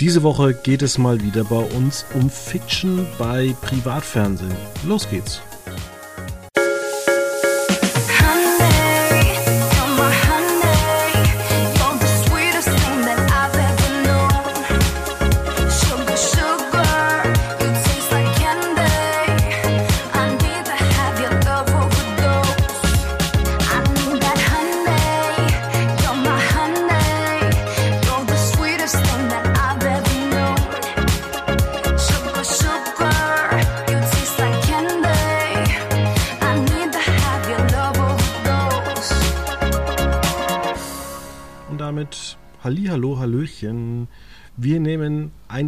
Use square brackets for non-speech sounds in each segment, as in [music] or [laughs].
Diese Woche geht es mal wieder bei uns um Fiction bei Privatfernsehen. Los geht's.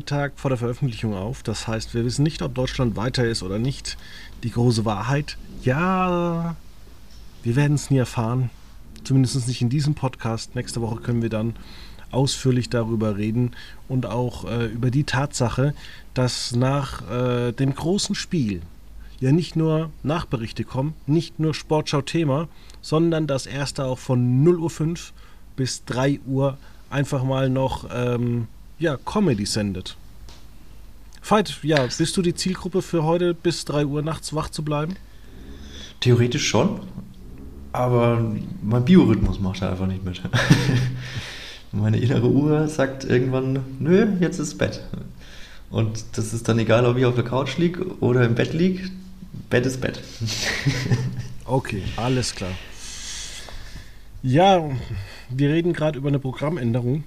Tag vor der Veröffentlichung auf. Das heißt, wir wissen nicht, ob Deutschland weiter ist oder nicht. Die große Wahrheit, ja, wir werden es nie erfahren. Zumindest nicht in diesem Podcast. Nächste Woche können wir dann ausführlich darüber reden und auch äh, über die Tatsache, dass nach äh, dem großen Spiel ja nicht nur Nachberichte kommen, nicht nur Sportschau-Thema, sondern das erste auch von 0.05 Uhr bis 3 Uhr einfach mal noch ähm, ja, Comedy sendet. Veit, ja, bist du die Zielgruppe für heute bis 3 Uhr nachts wach zu bleiben? Theoretisch schon, aber mein Biorhythmus macht da einfach nicht mit. [laughs] Meine innere Uhr sagt irgendwann, nö, jetzt ist Bett. Und das ist dann egal, ob ich auf der Couch liege oder im Bett liege. Bett ist Bett. [laughs] okay, alles klar. Ja, wir reden gerade über eine Programmänderung.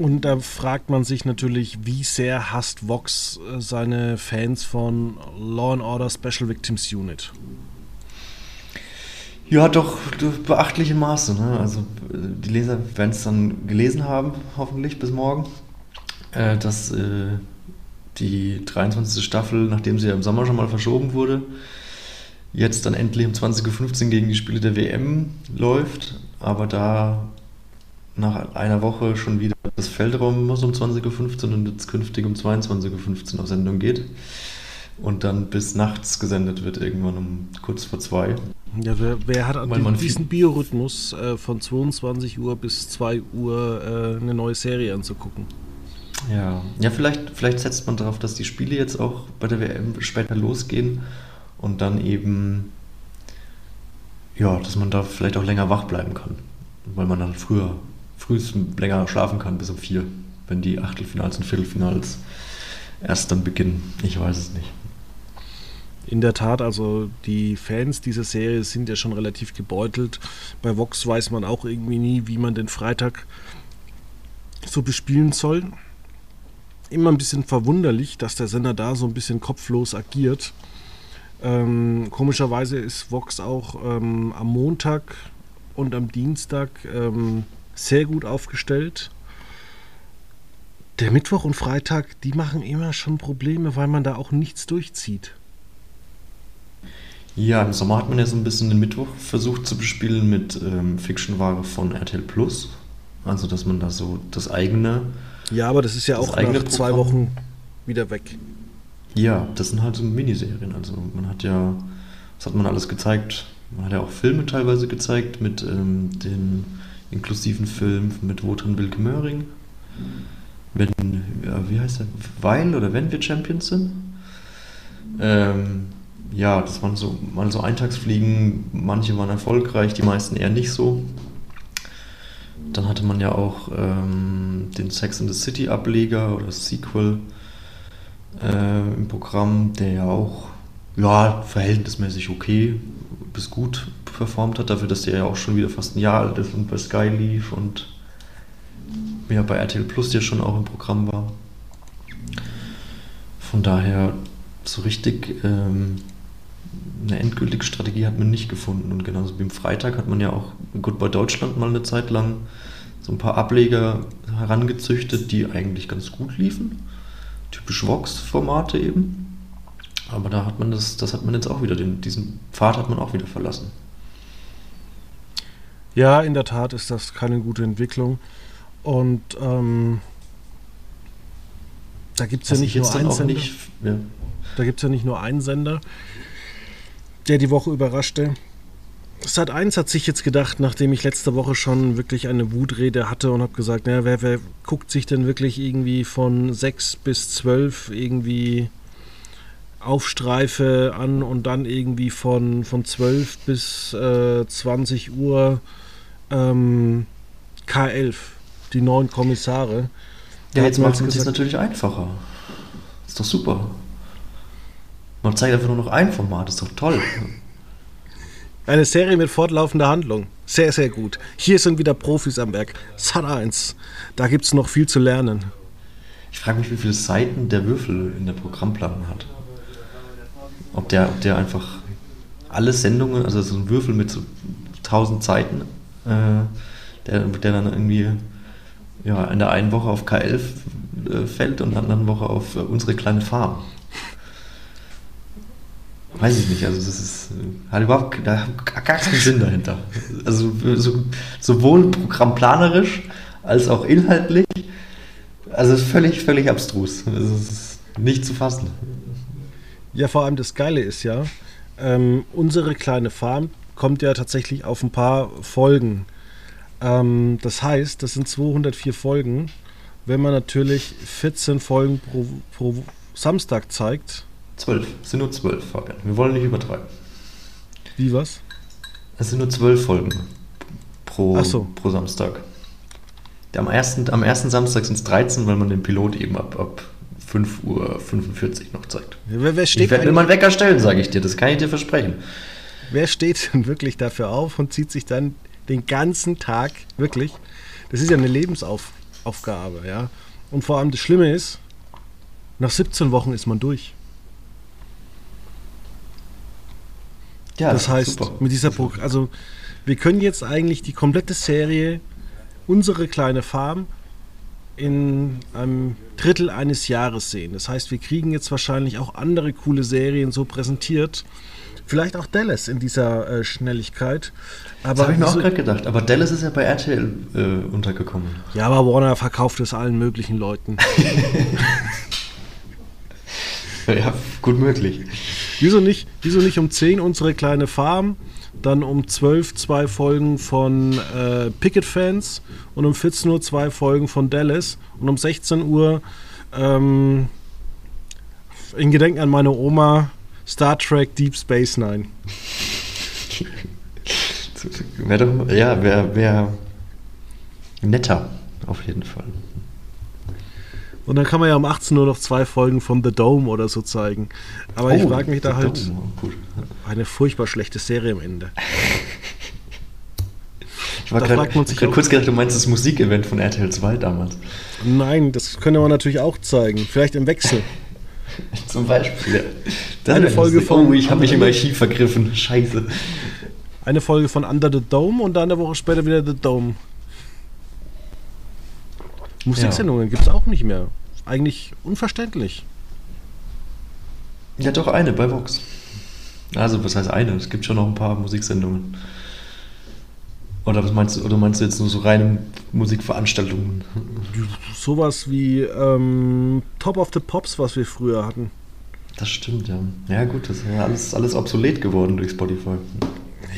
Und da fragt man sich natürlich, wie sehr hasst Vox äh, seine Fans von Law and Order Special Victims Unit? Ja, doch, beachtliche Maße. Ne? Also die Leser werden es dann gelesen haben, hoffentlich bis morgen, äh, dass äh, die 23. Staffel, nachdem sie ja im Sommer schon mal verschoben wurde, jetzt dann endlich um 20.15 Uhr gegen die Spiele der WM läuft, aber da nach einer Woche schon wieder das Feldraum muss um 20.15 Uhr und jetzt künftig um 22.15 Uhr auf Sendung geht und dann bis nachts gesendet wird, irgendwann um kurz vor zwei. Ja, wer, wer hat an diesem, diesen Biorhythmus äh, von 22 Uhr bis 2 Uhr äh, eine neue Serie anzugucken? Ja, ja vielleicht, vielleicht setzt man darauf, dass die Spiele jetzt auch bei der WM später losgehen und dann eben, ja, dass man da vielleicht auch länger wach bleiben kann, weil man dann früher, frühest länger schlafen kann bis um vier, wenn die Achtelfinals und Viertelfinals erst dann beginnen. Ich weiß es nicht. In der Tat, also die Fans dieser Serie sind ja schon relativ gebeutelt. Bei Vox weiß man auch irgendwie nie, wie man den Freitag so bespielen soll. Immer ein bisschen verwunderlich, dass der Sender da so ein bisschen kopflos agiert. Ähm, komischerweise ist Vox auch ähm, am Montag und am Dienstag ähm, sehr gut aufgestellt. Der Mittwoch und Freitag, die machen immer schon Probleme, weil man da auch nichts durchzieht. Ja, im Sommer hat man ja so ein bisschen den Mittwoch versucht zu bespielen mit ähm, Fiction-Ware von RTL Plus. Also, dass man da so das eigene. Ja, aber das ist ja auch nach zwei Wochen wieder weg. Ja, das sind halt so Miniserien. Also man hat ja, was hat man alles gezeigt? Man hat ja auch Filme teilweise gezeigt mit ähm, den inklusiven Film mit Wotan Wilke Möhring. Wenn, ja, wie heißt der? Weil oder wenn wir Champions sind? Ähm, ja, das waren so mal so Eintagsfliegen. Manche waren erfolgreich, die meisten eher nicht so. Dann hatte man ja auch ähm, den Sex in the City Ableger oder Sequel äh, im Programm, der ja auch ja, verhältnismäßig okay bis gut performt hat, dafür, dass der ja auch schon wieder fast ein Jahr alt ist und bei Sky lief und ja, bei RTL Plus ja schon auch im Programm war. Von daher so richtig ähm, eine endgültige Strategie hat man nicht gefunden. Und genauso wie am Freitag hat man ja auch bei Deutschland mal eine Zeit lang so ein paar Ableger herangezüchtet, die eigentlich ganz gut liefen typisch Vox-Formate eben. Aber da hat man das, das hat man jetzt auch wieder, den, diesen Pfad hat man auch wieder verlassen. Ja, in der Tat ist das keine gute Entwicklung. Und ähm, da gibt es ja nicht nur einen Sender. Nicht, ja. Da gibt ja nicht nur einen Sender, der die Woche überraschte. Sat 1 hat sich jetzt gedacht, nachdem ich letzte Woche schon wirklich eine Wutrede hatte und habe gesagt, naja, wer, wer guckt sich denn wirklich irgendwie von 6 bis 12 irgendwie Aufstreife an und dann irgendwie von, von 12 bis äh, 20 Uhr ähm, K11, die neuen Kommissare. Ja, jetzt macht es natürlich einfacher. Ist doch super. Man zeigt einfach nur noch ein Format, ist doch toll. [laughs] Eine Serie mit fortlaufender Handlung. Sehr, sehr gut. Hier sind wieder Profis am Werk. Sat 1. Da gibt es noch viel zu lernen. Ich frage mich, wie viele Seiten der Würfel in der Programmplanung hat. Ob der, ob der einfach alle Sendungen, also so ein Würfel mit so 1000 Seiten, äh, der, der dann irgendwie ja, in der einen Woche auf K11 äh, fällt und in der anderen Woche auf äh, unsere kleine Farm. Weiß ich nicht, also das ist, äh, hat überhaupt da gar keinen Sinn dahinter. Also so, sowohl programmplanerisch als auch inhaltlich, also völlig, völlig abstrus. Es ist nicht zu fassen. Ja, vor allem das Geile ist ja, ähm, unsere kleine Farm kommt ja tatsächlich auf ein paar Folgen. Ähm, das heißt, das sind 204 Folgen. Wenn man natürlich 14 Folgen pro, pro Samstag zeigt, Zwölf. Es sind nur zwölf, Fabian. Wir wollen nicht übertreiben. Wie was? Es sind nur zwölf Folgen pro, so. pro Samstag. Am ersten, am ersten Samstag sind es 13, weil man den Pilot eben ab, ab 5.45 Uhr noch zeigt. Wer, wer steht ich werde mir mal einen Wecker stellen, sage ich dir. Das kann ich dir versprechen. Wer steht denn wirklich dafür auf und zieht sich dann den ganzen Tag, wirklich, das ist ja eine Lebensaufgabe, ja. Und vor allem das Schlimme ist, nach 17 Wochen ist man durch. Ja, das heißt, super. mit dieser Pro also wir können jetzt eigentlich die komplette Serie unsere kleine Farm in einem Drittel eines Jahres sehen. Das heißt, wir kriegen jetzt wahrscheinlich auch andere coole Serien so präsentiert. Vielleicht auch Dallas in dieser äh, Schnelligkeit. Aber das habe ich mir auch gerade gedacht. Aber Dallas ist ja bei RTL äh, untergekommen. Ja, aber Warner verkauft es allen möglichen Leuten. [laughs] ja, gut möglich. Wieso nicht, wieso nicht um 10 unsere kleine Farm, dann um 12 zwei Folgen von äh, Picket Fans und um 14 Uhr zwei Folgen von Dallas und um 16 Uhr ähm, in Gedenken an meine Oma Star Trek Deep Space Nine. ja, wäre wär netter, auf jeden Fall. Und dann kann man ja um 18 Uhr noch zwei Folgen von The Dome oder so zeigen. Aber oh, ich frage mich da halt, Dome. eine furchtbar schlechte Serie am Ende. [laughs] Ich war gerade kurz gedacht, du meinst das Musikevent von RTL 2 damals. Nein, das könnte man natürlich auch zeigen. Vielleicht im Wechsel. [laughs] [laughs] Zum Beispiel. Ja. Eine Folge von. Oh, ich habe mich im Archiv vergriffen. Scheiße. Eine Folge von Under the Dome und dann eine Woche später wieder The Dome. Musiksendungen ja. gibt es auch nicht mehr. Eigentlich unverständlich. Ja, doch eine bei Vox. Also, was heißt eine? Es gibt schon noch ein paar Musiksendungen. Oder was meinst du, oder meinst du jetzt nur so reine Musikveranstaltungen? Sowas wie ähm, Top of the Pops, was wir früher hatten. Das stimmt, ja. Ja, gut, das ist ja alles, alles obsolet geworden durch Spotify.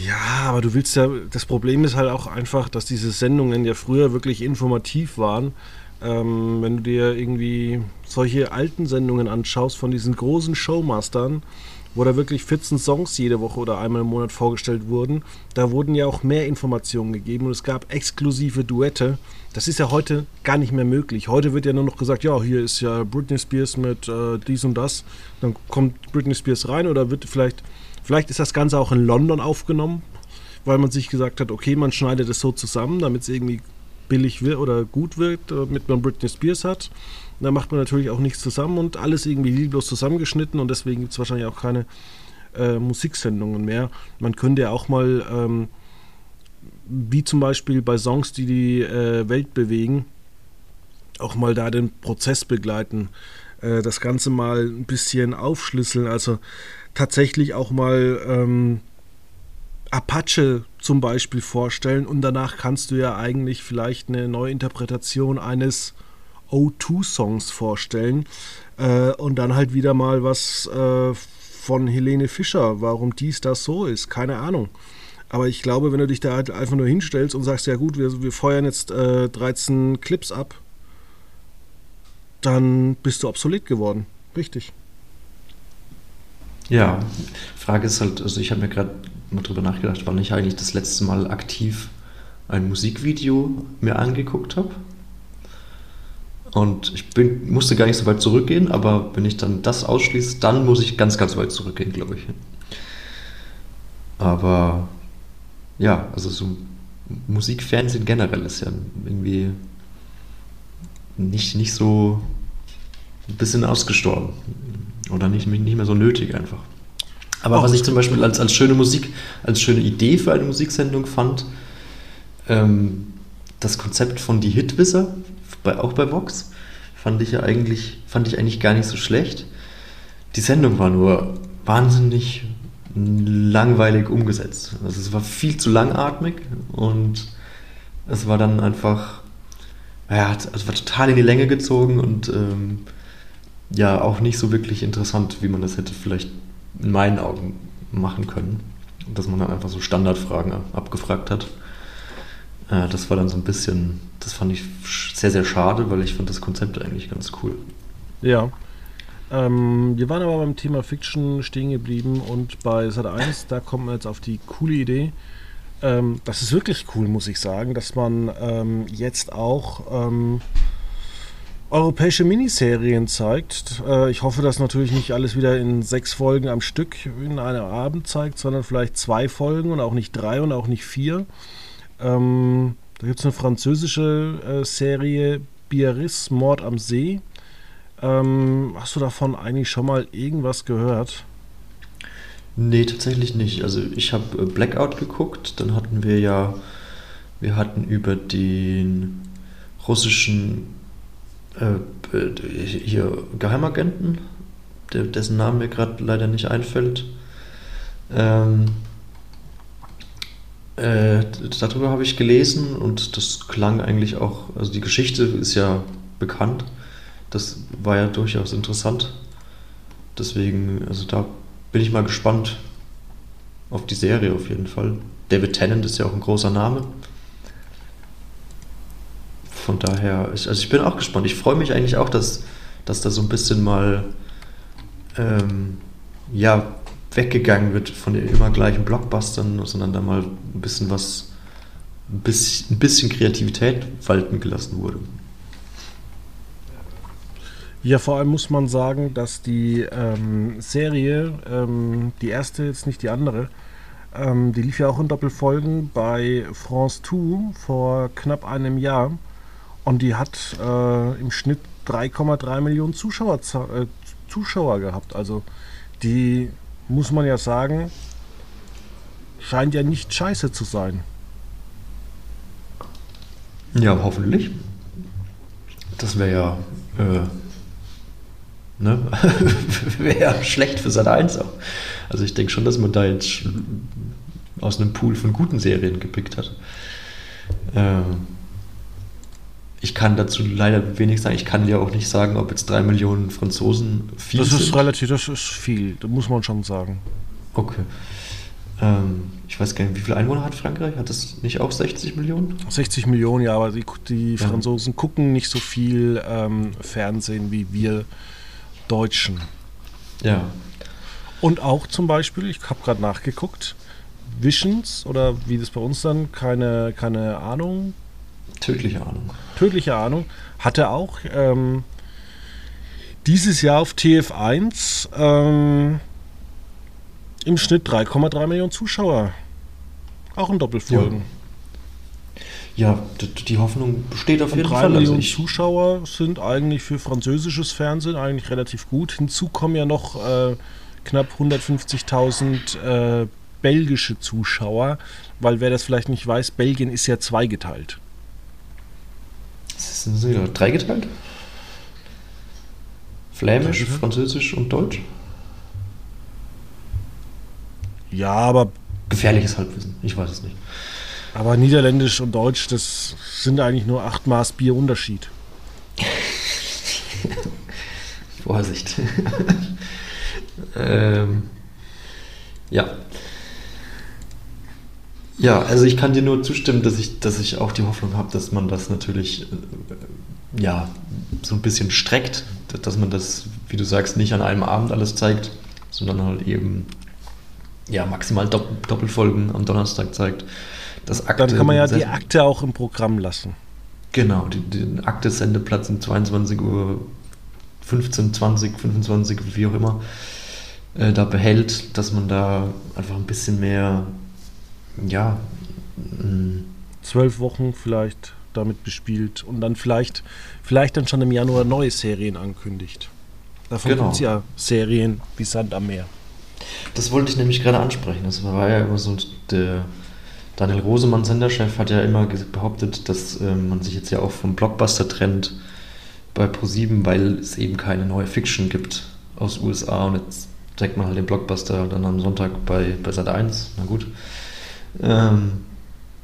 Ja, aber du willst ja, das Problem ist halt auch einfach, dass diese Sendungen ja früher wirklich informativ waren ähm, wenn du dir irgendwie solche alten Sendungen anschaust von diesen großen Showmastern, wo da wirklich 14 Songs jede Woche oder einmal im Monat vorgestellt wurden, da wurden ja auch mehr Informationen gegeben und es gab exklusive Duette. Das ist ja heute gar nicht mehr möglich. Heute wird ja nur noch gesagt, ja, hier ist ja Britney Spears mit äh, dies und das. Dann kommt Britney Spears rein oder wird vielleicht, vielleicht ist das Ganze auch in London aufgenommen, weil man sich gesagt hat, okay, man schneidet es so zusammen, damit es irgendwie billig wird oder gut wirkt, damit man Britney Spears hat. Da macht man natürlich auch nichts zusammen und alles irgendwie lieblos zusammengeschnitten und deswegen gibt es wahrscheinlich auch keine äh, Musiksendungen mehr. Man könnte ja auch mal, ähm, wie zum Beispiel bei Songs, die die äh, Welt bewegen, auch mal da den Prozess begleiten, äh, das Ganze mal ein bisschen aufschlüsseln, also tatsächlich auch mal ähm, Apache zum Beispiel vorstellen und danach kannst du ja eigentlich vielleicht eine neue Interpretation eines O2-Songs vorstellen äh, und dann halt wieder mal was äh, von Helene Fischer, warum dies das so ist, keine Ahnung. Aber ich glaube, wenn du dich da halt einfach nur hinstellst und sagst, ja gut, wir, wir feuern jetzt äh, 13 Clips ab, dann bist du obsolet geworden. Richtig. Ja, Frage ist halt, also ich habe mir gerade mal drüber nachgedacht, wann ich eigentlich das letzte Mal aktiv ein Musikvideo mir angeguckt habe. Und ich bin, musste gar nicht so weit zurückgehen, aber wenn ich dann das ausschließe, dann muss ich ganz, ganz weit zurückgehen, glaube ich. Aber ja, also so Musikfernsehen generell ist ja irgendwie nicht, nicht so ein bisschen ausgestorben. Oder nicht, nicht mehr so nötig einfach. Aber Auch was ich zum Beispiel als, als schöne Musik, als schöne Idee für eine Musiksendung fand, ähm, das Konzept von Die Hitwisser, bei, auch bei Vox, fand ich ja eigentlich, fand ich eigentlich gar nicht so schlecht. Die Sendung war nur wahnsinnig langweilig umgesetzt. Also es war viel zu langatmig und es war dann einfach, ja, es war total in die Länge gezogen und ähm, ja, auch nicht so wirklich interessant, wie man das hätte vielleicht in meinen Augen machen können. Dass man dann einfach so Standardfragen abgefragt hat. Äh, das war dann so ein bisschen, das fand ich sehr, sehr schade, weil ich fand das Konzept eigentlich ganz cool. Ja, ähm, wir waren aber beim Thema Fiction stehen geblieben und bei Sat 1, da kommen wir jetzt auf die coole Idee. Ähm, das ist wirklich cool, muss ich sagen, dass man ähm, jetzt auch ähm, europäische Miniserien zeigt. Äh, ich hoffe, dass natürlich nicht alles wieder in sechs Folgen am Stück in einem Abend zeigt, sondern vielleicht zwei Folgen und auch nicht drei und auch nicht vier. Ähm, da gibt es eine französische äh, Serie Biarritz, Mord am See ähm, hast du davon eigentlich schon mal irgendwas gehört? Nee, tatsächlich nicht. Also ich habe äh, Blackout geguckt, dann hatten wir ja, wir hatten über den russischen äh, hier Geheimagenten, dessen Name mir gerade leider nicht einfällt. Ähm, äh, darüber habe ich gelesen und das klang eigentlich auch, also die Geschichte ist ja bekannt das war ja durchaus interessant. Deswegen, also da bin ich mal gespannt auf die Serie auf jeden Fall. David Tennant ist ja auch ein großer Name. Von daher, also ich bin auch gespannt. Ich freue mich eigentlich auch, dass, dass da so ein bisschen mal ähm, ja, weggegangen wird von den immer gleichen Blockbustern, sondern da mal ein bisschen was, ein bisschen, Kreativität walten gelassen wurde. Ja, vor allem muss man sagen, dass die ähm, Serie, ähm, die erste jetzt nicht die andere, ähm, die lief ja auch in Doppelfolgen bei France 2 vor knapp einem Jahr und die hat äh, im Schnitt 3,3 Millionen Zuschauer, äh, Zuschauer gehabt. Also die muss man ja sagen, scheint ja nicht scheiße zu sein. Ja, hoffentlich. Das wäre ja äh, Ne? [laughs] Wäre ja schlecht für Sat 1 auch. Also ich denke schon, dass man da jetzt aus einem Pool von guten Serien gepickt hat. Ähm, ich kann dazu leider wenig sagen. Ich kann ja auch nicht sagen, ob jetzt drei Millionen Franzosen viel das sind. Das ist relativ, das ist viel, das muss man schon sagen. Okay. Ähm, ich weiß gar nicht, wie viele Einwohner hat Frankreich? Hat das nicht auch 60 Millionen? 60 Millionen, ja, aber die, die ja. Franzosen gucken nicht so viel ähm, Fernsehen wie wir Deutschen. Ja. Und auch zum Beispiel, ich habe gerade nachgeguckt, Visions oder wie das bei uns dann, keine, keine Ahnung. Tödliche Ahnung. Tödliche Ahnung. Hatte auch ähm, dieses Jahr auf TF1 ähm, im Schnitt 3,3 Millionen Zuschauer. Auch in Doppelfolgen. Ja. Ja, die Hoffnung besteht auf jeden Fall. Drei also Millionen also Zuschauer sind eigentlich für französisches Fernsehen eigentlich relativ gut. Hinzu kommen ja noch äh, knapp 150.000 äh, belgische Zuschauer, weil wer das vielleicht nicht weiß, Belgien ist ja zweigeteilt. Sind sie ja dreigeteilt? Flämisch, Französisch und Deutsch? Ja, aber. Gefährliches Halbwissen, ich weiß es nicht. Aber Niederländisch und Deutsch, das sind eigentlich nur acht Maß Bier Unterschied. [laughs] Vorsicht. [laughs] ähm, ja. Ja, also ich kann dir nur zustimmen, dass ich, dass ich auch die Hoffnung habe, dass man das natürlich äh, ja, so ein bisschen streckt, dass man das, wie du sagst, nicht an einem Abend alles zeigt, sondern halt eben ja, maximal Dopp Doppelfolgen am Donnerstag zeigt. Das Akte Dann kann man ja die Akte auch im Programm lassen. Genau, den Akte-Sendeplatz um 22 Uhr 15, 20, 25, wie auch immer, äh, da behält, dass man da einfach ein bisschen mehr, ja. Zwölf Wochen vielleicht damit bespielt und dann vielleicht, vielleicht dann schon im Januar neue Serien ankündigt. Davon genau. gibt es ja Serien wie Sand am Meer. Das wollte ich nämlich gerade ansprechen. Das war ja immer so der Daniel Rosemann, Senderchef, hat ja immer behauptet, dass äh, man sich jetzt ja auch vom Blockbuster trennt bei Pro7, weil es eben keine neue Fiction gibt aus USA und jetzt zeigt man halt den Blockbuster dann am Sonntag bei, bei Sat 1. Na gut. Ähm,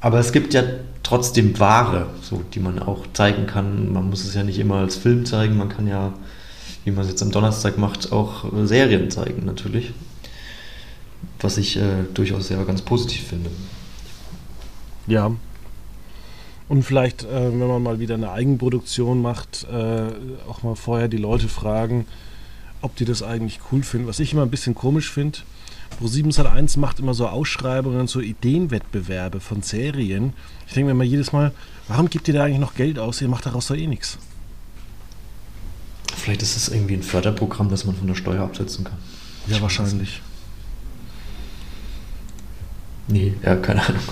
aber es gibt ja trotzdem Ware, so, die man auch zeigen kann. Man muss es ja nicht immer als Film zeigen, man kann ja, wie man es jetzt am Donnerstag macht, auch Serien zeigen natürlich. Was ich äh, durchaus sehr ganz positiv finde. Ja. Und vielleicht, äh, wenn man mal wieder eine Eigenproduktion macht, äh, auch mal vorher die Leute fragen, ob die das eigentlich cool finden. Was ich immer ein bisschen komisch finde, Pro7 Sat 1 macht immer so Ausschreibungen, so Ideenwettbewerbe von Serien. Ich denke mir immer jedes Mal, warum gibt ihr da eigentlich noch Geld aus? Ihr macht daraus doch eh nichts. Vielleicht ist es irgendwie ein Förderprogramm, das man von der Steuer absetzen kann. Ja, ich wahrscheinlich. Nee, ja, keine Ahnung.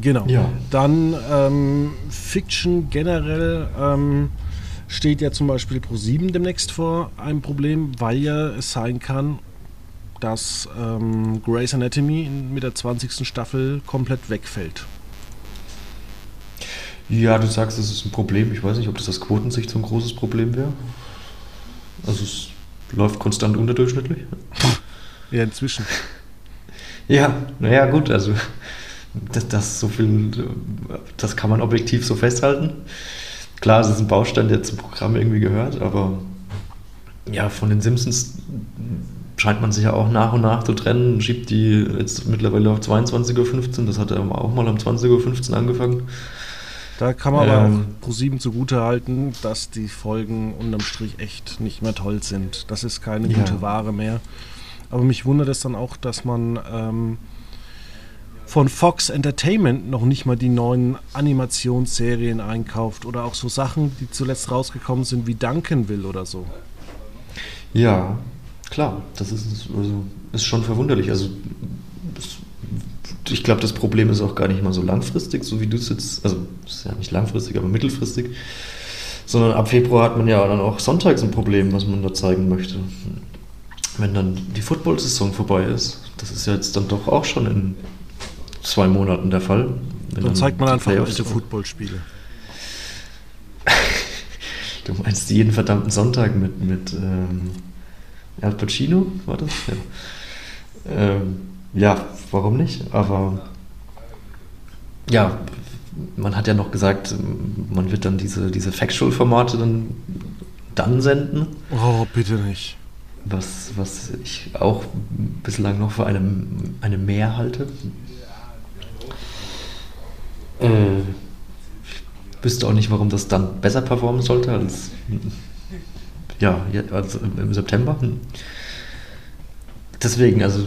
Genau. Ja. Dann ähm, Fiction generell ähm, steht ja zum Beispiel Pro7 demnächst vor einem Problem, weil ja es sein kann, dass ähm, Grey's Anatomy mit der 20. Staffel komplett wegfällt. Ja, du sagst, es ist ein Problem. Ich weiß nicht, ob das aus Quotensicht so ein großes Problem wäre. Also es läuft konstant unterdurchschnittlich. [laughs] Ja, inzwischen. Ja, naja, gut, also das, das so viel, das kann man objektiv so festhalten. Klar, es ist ein Baustein, der zum Programm irgendwie gehört, aber ja, von den Simpsons scheint man sich ja auch nach und nach zu trennen, schiebt die jetzt mittlerweile auf 22.15 Uhr, das hat er auch mal um 20.15 Uhr angefangen. Da kann man ähm, aber auch Pro7 zugute halten, dass die Folgen unterm Strich echt nicht mehr toll sind. Das ist keine ja. gute Ware mehr. Aber mich wundert es dann auch, dass man ähm, von Fox Entertainment noch nicht mal die neuen Animationsserien einkauft oder auch so Sachen, die zuletzt rausgekommen sind wie Duncanville oder so. Ja, klar, das ist, also, ist schon verwunderlich. Also ich glaube, das Problem ist auch gar nicht mal so langfristig, so wie du es jetzt, also ist ja nicht langfristig, aber mittelfristig, sondern ab Februar hat man ja dann auch sonntags ein Problem, was man da zeigen möchte. Wenn dann die Football-Saison vorbei ist, das ist ja jetzt dann doch auch schon in zwei Monaten der Fall. Dann, dann zeigt man einfach alte Footballspiele. [laughs] du meinst jeden verdammten Sonntag mit, mit ähm, Al Pacino, war das? Ja. Ähm, ja, warum nicht? Aber ja, man hat ja noch gesagt, man wird dann diese, diese Factual-Formate dann, dann senden. Oh, bitte nicht. Was, was ich auch bislang noch für eine, eine Mehr halte. Äh, wüsste auch nicht, warum das dann besser performen sollte als, ja, als im September. Deswegen, also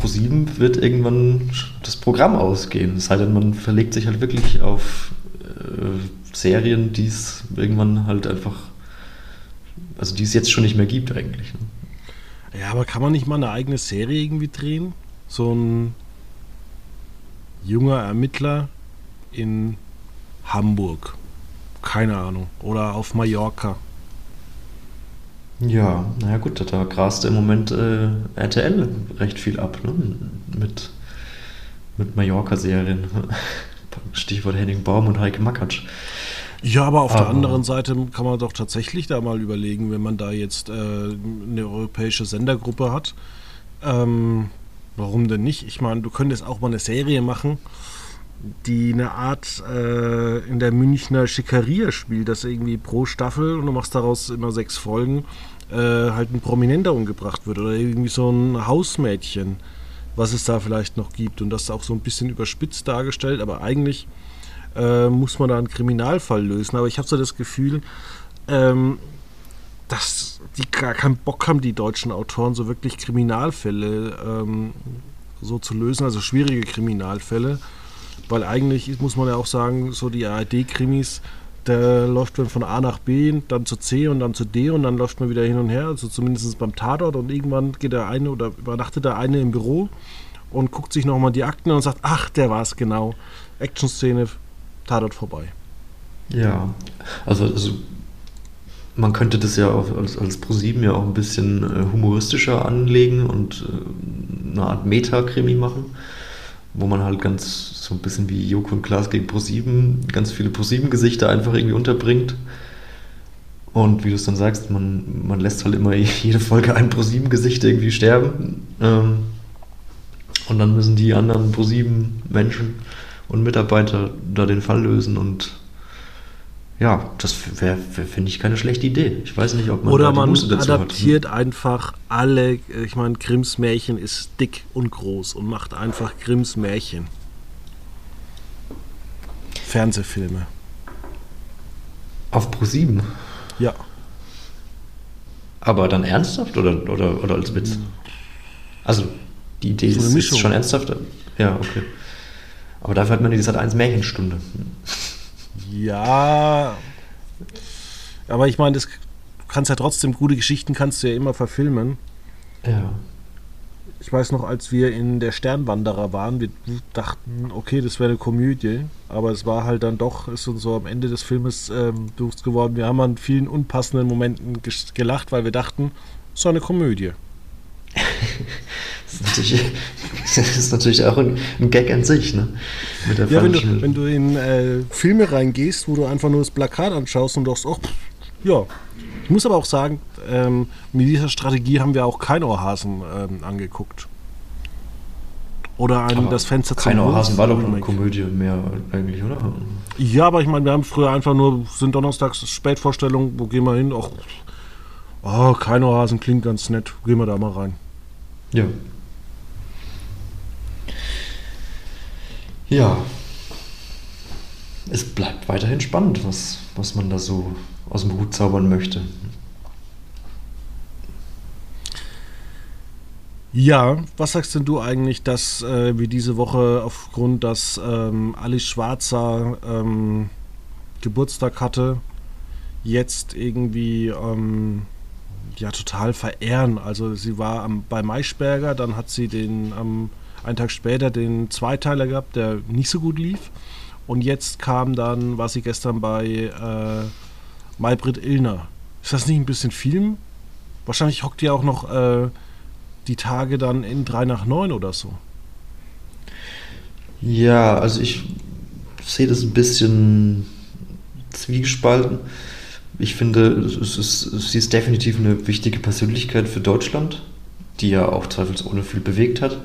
Pro7 wird irgendwann das Programm ausgehen. Es sei denn, man verlegt sich halt wirklich auf äh, Serien, die es irgendwann halt einfach, also die es jetzt schon nicht mehr gibt eigentlich. Ne? Ja, aber kann man nicht mal eine eigene Serie irgendwie drehen? So ein junger Ermittler, in Hamburg. Keine Ahnung. Oder auf Mallorca. Ja, naja gut, da grast im Moment äh, RTL recht viel ab, ne? Mit, mit Mallorca-Serien. [laughs] Stichwort Henning Baum und Heike Makatsch. Ja, aber auf aber der anderen Seite kann man doch tatsächlich da mal überlegen, wenn man da jetzt äh, eine europäische Sendergruppe hat. Ähm, warum denn nicht? Ich meine, du könntest auch mal eine Serie machen, die eine Art äh, in der Münchner Schickeria spielt, dass irgendwie pro Staffel und du machst daraus immer sechs Folgen äh, halt ein Prominenter umgebracht wird oder irgendwie so ein Hausmädchen was es da vielleicht noch gibt. Und das auch so ein bisschen überspitzt dargestellt, aber eigentlich äh, muss man da einen Kriminalfall lösen. Aber ich habe so das Gefühl, ähm, dass die gar keinen Bock haben, die deutschen Autoren, so wirklich Kriminalfälle ähm, so zu lösen, also schwierige Kriminalfälle. Weil eigentlich muss man ja auch sagen, so die ARD-Krimis, da läuft man von A nach B, dann zu C und dann zu D und dann läuft man wieder hin und her, also zumindest beim Tatort und irgendwann geht der eine oder übernachtet der eine im Büro und guckt sich nochmal die Akten und sagt, ach, der war es genau. Action-Szene, Tatort vorbei. Ja, also, also man könnte das ja auch als, als ProSieben ja auch ein bisschen äh, humoristischer anlegen und äh, eine Art Meta-Krimi machen, wo man halt ganz so ein bisschen wie Joko und Klaas gegen ProSieben ganz viele ProSieben-Gesichter einfach irgendwie unterbringt. Und wie du es dann sagst, man, man lässt halt immer [laughs] jede Folge ein ProSieben-Gesicht irgendwie sterben. Ähm, und dann müssen die anderen ProSieben-Menschen und Mitarbeiter da den Fall lösen und ja, das wäre, wär, finde ich, keine schlechte Idee. Ich weiß nicht, ob man Oder man adaptiert hat. einfach alle, ich meine, Grimms Märchen ist dick und groß und macht einfach Grimms Märchen. Fernsehfilme. Auf Pro 7? Ja. Aber dann ernsthaft oder, oder, oder als Witz? Also, die Idee so ist, ist, schon ernsthaft. Ja, okay. Aber dafür hat man die Sat 1 Märchenstunde. Ja. Aber ich meine, das kannst ja trotzdem, gute Geschichten kannst du ja immer verfilmen. Ja. Ich weiß noch, als wir in der Sternwanderer waren, wir dachten, okay, das wäre eine Komödie, aber es war halt dann doch, ist uns so am Ende des Filmes ähm, bewusst geworden, wir haben an vielen unpassenden Momenten gelacht, weil wir dachten, es ist eine Komödie. [laughs] das, ist natürlich, [laughs] das ist natürlich auch ein, ein Gag an sich, ne? ja, wenn du, wenn du in äh, Filme reingehst, wo du einfach nur das Plakat anschaust und sagst, oh, ja. Ich muss aber auch sagen, ähm, mit dieser Strategie haben wir auch kein Ohrhasen ähm, angeguckt. Oder ein, das Fenster zum Kein Ohrhasen war doch eine Komödie mehr eigentlich, oder? Ja, aber ich meine, wir haben früher einfach nur, sind donnerstags Spätvorstellungen, wo gehen wir hin? Och, oh, kein Ohrhasen klingt ganz nett, gehen wir da mal rein. Ja. Ja. Es bleibt weiterhin spannend, was, was man da so aus dem Hut zaubern möchte. Ja, was sagst denn du eigentlich, dass äh, wir diese Woche aufgrund, dass ähm, Alice Schwarzer ähm, Geburtstag hatte, jetzt irgendwie ähm, ja total verehren? Also sie war am, bei Maischberger, dann hat sie den am einen Tag später den Zweiteiler gehabt, der nicht so gut lief. Und jetzt kam dann, war sie gestern bei äh, Maybrit Illner. Ist das nicht ein bisschen viel? Wahrscheinlich hockt ihr auch noch äh, die Tage dann in 3 nach 9 oder so. Ja, also ich sehe das ein bisschen zwiegespalten. Ich finde, es ist, sie ist definitiv eine wichtige Persönlichkeit für Deutschland, die ja auch zweifelsohne viel bewegt hat.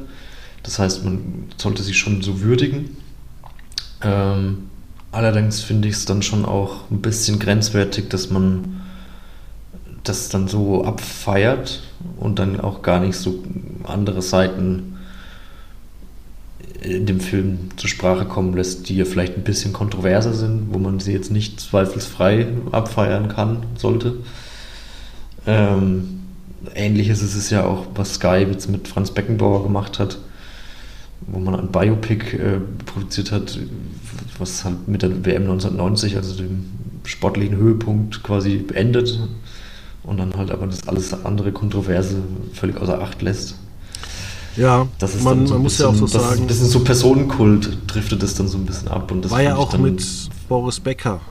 Das heißt, man sollte sie schon so würdigen. Ähm, allerdings finde ich es dann schon auch ein bisschen grenzwertig, dass man das dann so abfeiert und dann auch gar nicht so andere Seiten in dem Film zur Sprache kommen lässt, die ja vielleicht ein bisschen kontroverser sind, wo man sie jetzt nicht zweifelsfrei abfeiern kann, sollte. Ähm, Ähnliches ist es ja auch, was Sky jetzt mit Franz Beckenbauer gemacht hat wo man ein Biopic äh, produziert hat, was halt mit der WM 1990, also dem sportlichen Höhepunkt quasi beendet und dann halt aber das alles andere Kontroverse völlig außer Acht lässt. Ja, das ist man, so man muss bisschen, ja auch so sagen. Ein bisschen so Personenkult driftet das dann so ein bisschen ab. Und das war ja auch mit Boris Becker.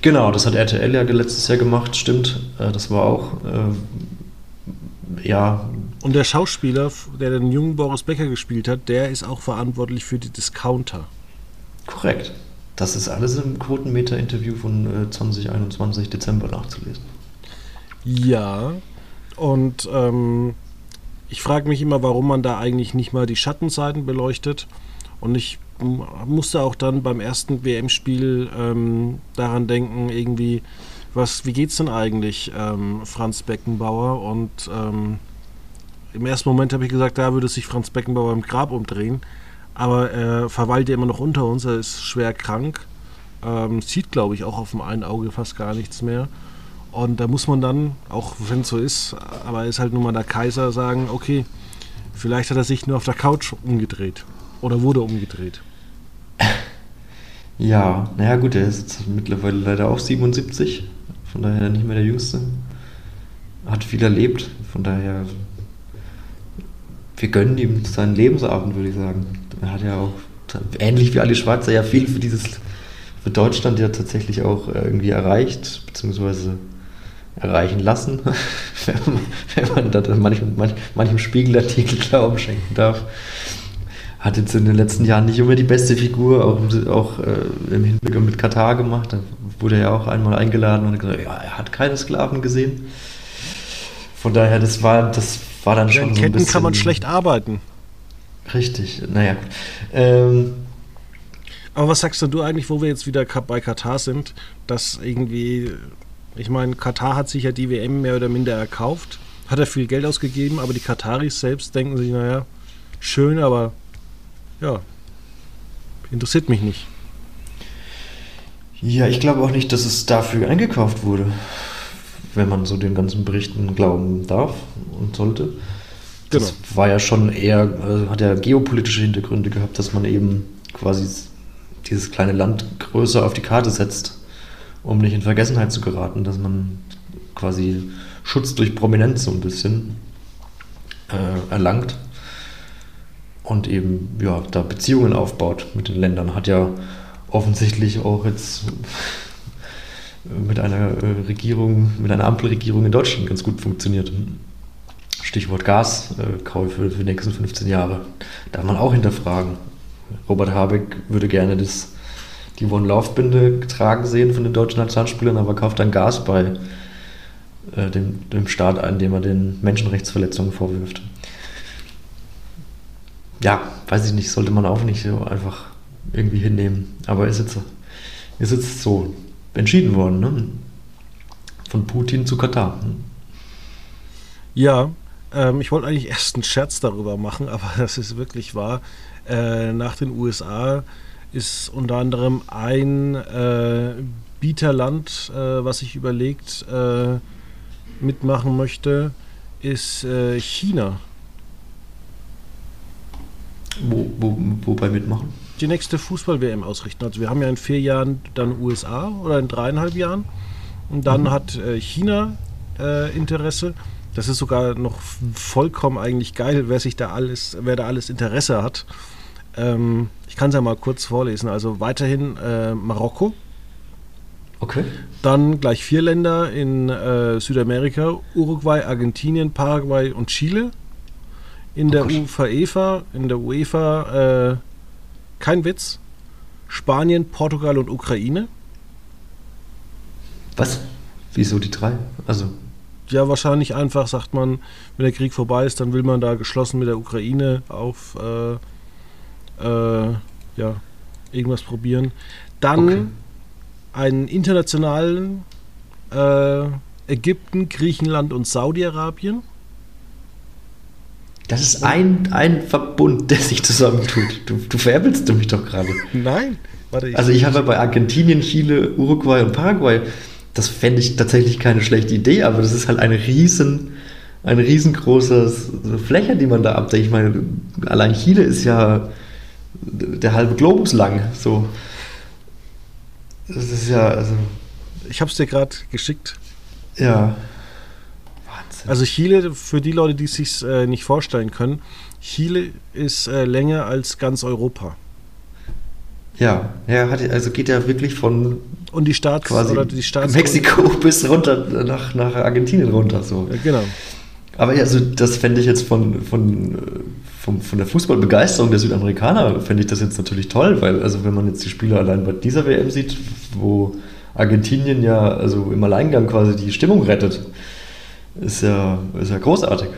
Genau, das hat RTL ja letztes Jahr gemacht, stimmt. Äh, das war auch äh, ja. Und der Schauspieler, der den jungen Boris Becker gespielt hat, der ist auch verantwortlich für die Discounter. Korrekt. Das ist alles im Quotenmeter-Interview von 2021 äh, Dezember nachzulesen. Ja, und ähm, ich frage mich immer, warum man da eigentlich nicht mal die Schattenseiten beleuchtet. Und ich musste auch dann beim ersten WM-Spiel ähm, daran denken, irgendwie, was, wie geht's denn eigentlich, ähm, Franz Beckenbauer? Und ähm, im ersten Moment habe ich gesagt, da würde sich Franz Beckenbauer im Grab umdrehen. Aber er verweilt ja immer noch unter uns, er ist schwer krank. Ähm, sieht, glaube ich, auch auf dem einen Auge fast gar nichts mehr. Und da muss man dann, auch wenn es so ist, aber er ist halt nun mal der Kaiser, sagen, okay, vielleicht hat er sich nur auf der Couch umgedreht. Oder wurde umgedreht. Ja, naja gut, er ist mittlerweile leider auch 77, von daher nicht mehr der Jüngste. Hat viel erlebt, von daher wir gönnen ihm seinen Lebensabend, würde ich sagen. Er hat ja auch, ähnlich wie Ali Schwarzer, ja viel für dieses, für Deutschland ja tatsächlich auch irgendwie erreicht, beziehungsweise erreichen lassen, [laughs] wenn man, da manchem, manchem Spiegelartikel Glauben schenken darf. Hat jetzt in den letzten Jahren nicht immer die beste Figur, auch, auch äh, im Hinblick mit Katar gemacht. Da wurde er ja auch einmal eingeladen und gesagt, ja, er hat keine Sklaven gesehen. Von daher, das war, das war dann schon so ein bisschen... kann man schlecht arbeiten. Richtig, naja. Ähm, aber was sagst du eigentlich, wo wir jetzt wieder bei Katar sind, dass irgendwie ich meine, Katar hat sich ja die WM mehr oder minder erkauft, hat er viel Geld ausgegeben, aber die Kataris selbst denken sich, naja, schön, aber ja, interessiert mich nicht. Ja, ich glaube auch nicht, dass es dafür eingekauft wurde, wenn man so den ganzen Berichten glauben darf und sollte. Das genau. war ja schon eher, also hat ja geopolitische Hintergründe gehabt, dass man eben quasi dieses kleine Land größer auf die Karte setzt um nicht in Vergessenheit zu geraten, dass man quasi Schutz durch Prominenz so ein bisschen äh, erlangt und eben ja, da Beziehungen aufbaut mit den Ländern. Hat ja offensichtlich auch jetzt mit einer äh, Regierung, mit einer Ampelregierung in Deutschland ganz gut funktioniert. Stichwort Gaskäufe für die nächsten 15 Jahre. Darf man auch hinterfragen. Robert Habeck würde gerne das die One-Laufbinde getragen sehen von den deutschen Nationalspielern, aber kauft dann Gas bei äh, dem, dem Staat ein, dem er den Menschenrechtsverletzungen vorwirft. Ja, weiß ich nicht, sollte man auch nicht so einfach irgendwie hinnehmen. Aber ist jetzt, ist jetzt so entschieden worden, ne? Von Putin zu Katar. Ja, ähm, ich wollte eigentlich erst einen Scherz darüber machen, [laughs] aber das ist wirklich wahr. Äh, nach den USA ist unter anderem ein äh, Bieterland, äh, was sich überlegt, äh, mitmachen möchte, ist äh, China. Wo, wo, wobei mitmachen? Die nächste Fußball-WM ausrichten. Also wir haben ja in vier Jahren dann USA oder in dreieinhalb Jahren. Und dann mhm. hat äh, China äh, Interesse. Das ist sogar noch vollkommen eigentlich geil, wer sich da alles, wer da alles Interesse hat. Ähm, ich kann es ja mal kurz vorlesen. Also weiterhin äh, Marokko. Okay. Dann gleich vier Länder in äh, Südamerika: Uruguay, Argentinien, Paraguay und Chile. In der okay. UEFA, in der UEFA, äh, kein Witz, Spanien, Portugal und Ukraine. Was? Wieso die drei? Also. Ja, wahrscheinlich einfach, sagt man, wenn der Krieg vorbei ist, dann will man da geschlossen mit der Ukraine auf äh, äh, ja, irgendwas probieren. Dann okay. einen internationalen äh, Ägypten, Griechenland und Saudi-Arabien. Das ist ein, ein Verbund, der sich zusammentut. Du, du veräppelst du mich doch gerade. Nein, warte. Ich also ich habe ja bei Argentinien, Chile, Uruguay und Paraguay, das fände ich tatsächlich keine schlechte Idee, aber das ist halt eine riesen, eine riesengroße Fläche, die man da abdeckt. Ich meine, allein Chile ist ja der halbe Globus lang. So. Das ist ja, also. Ich habe es dir gerade geschickt. Ja. Also Chile, für die Leute, die es sich äh, nicht vorstellen können, Chile ist äh, länger als ganz Europa. Ja, ja, hat, also geht ja wirklich von und die Staats quasi oder die Staats Mexiko [laughs] bis runter nach, nach Argentinien runter so. Ja, genau. Aber also das fände ich jetzt von, von, von, von der Fußballbegeisterung der Südamerikaner, fände ich das jetzt natürlich toll, weil also wenn man jetzt die Spieler allein bei dieser WM sieht, wo Argentinien ja also im Alleingang quasi die Stimmung rettet, ist ja, ist ja großartig.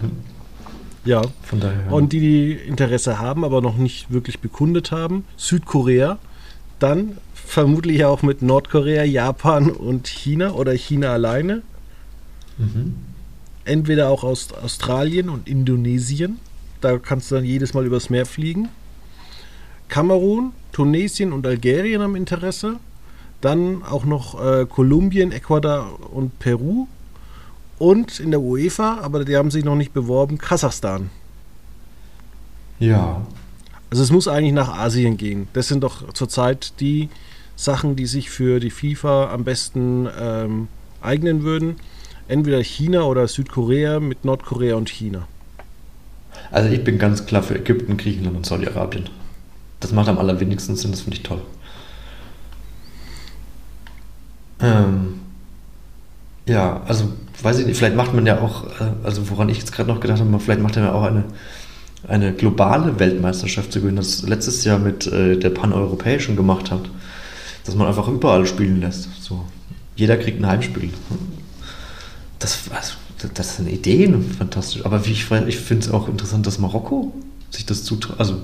Ja. Von daher. Und die, die Interesse haben, aber noch nicht wirklich bekundet haben, Südkorea, dann vermutlich auch mit Nordkorea, Japan und China oder China alleine. Mhm. entweder auch aus Australien und Indonesien. Da kannst du dann jedes Mal übers Meer fliegen. Kamerun, Tunesien und Algerien haben Interesse. Dann auch noch äh, Kolumbien, Ecuador und Peru. Und in der UEFA, aber die haben sich noch nicht beworben, Kasachstan. Ja. Also es muss eigentlich nach Asien gehen. Das sind doch zurzeit die Sachen, die sich für die FIFA am besten ähm, eignen würden. Entweder China oder Südkorea mit Nordkorea und China. Also ich bin ganz klar für Ägypten, Griechenland und Saudi-Arabien. Das macht am allerwenigsten Sinn, das finde ich toll. Ähm, ja, also weiß ich nicht, vielleicht macht man ja auch, äh, also woran ich jetzt gerade noch gedacht habe, vielleicht macht er ja auch eine, eine globale Weltmeisterschaft zu gewinnen, das letztes Jahr mit äh, der Pan-Europäischen gemacht hat, dass man einfach überall spielen lässt. So. Jeder kriegt ein Heimspiel. Das, also, das sind Ideen, fantastisch. Aber wie ich, ich finde es auch interessant, dass Marokko sich das zutraut. Also,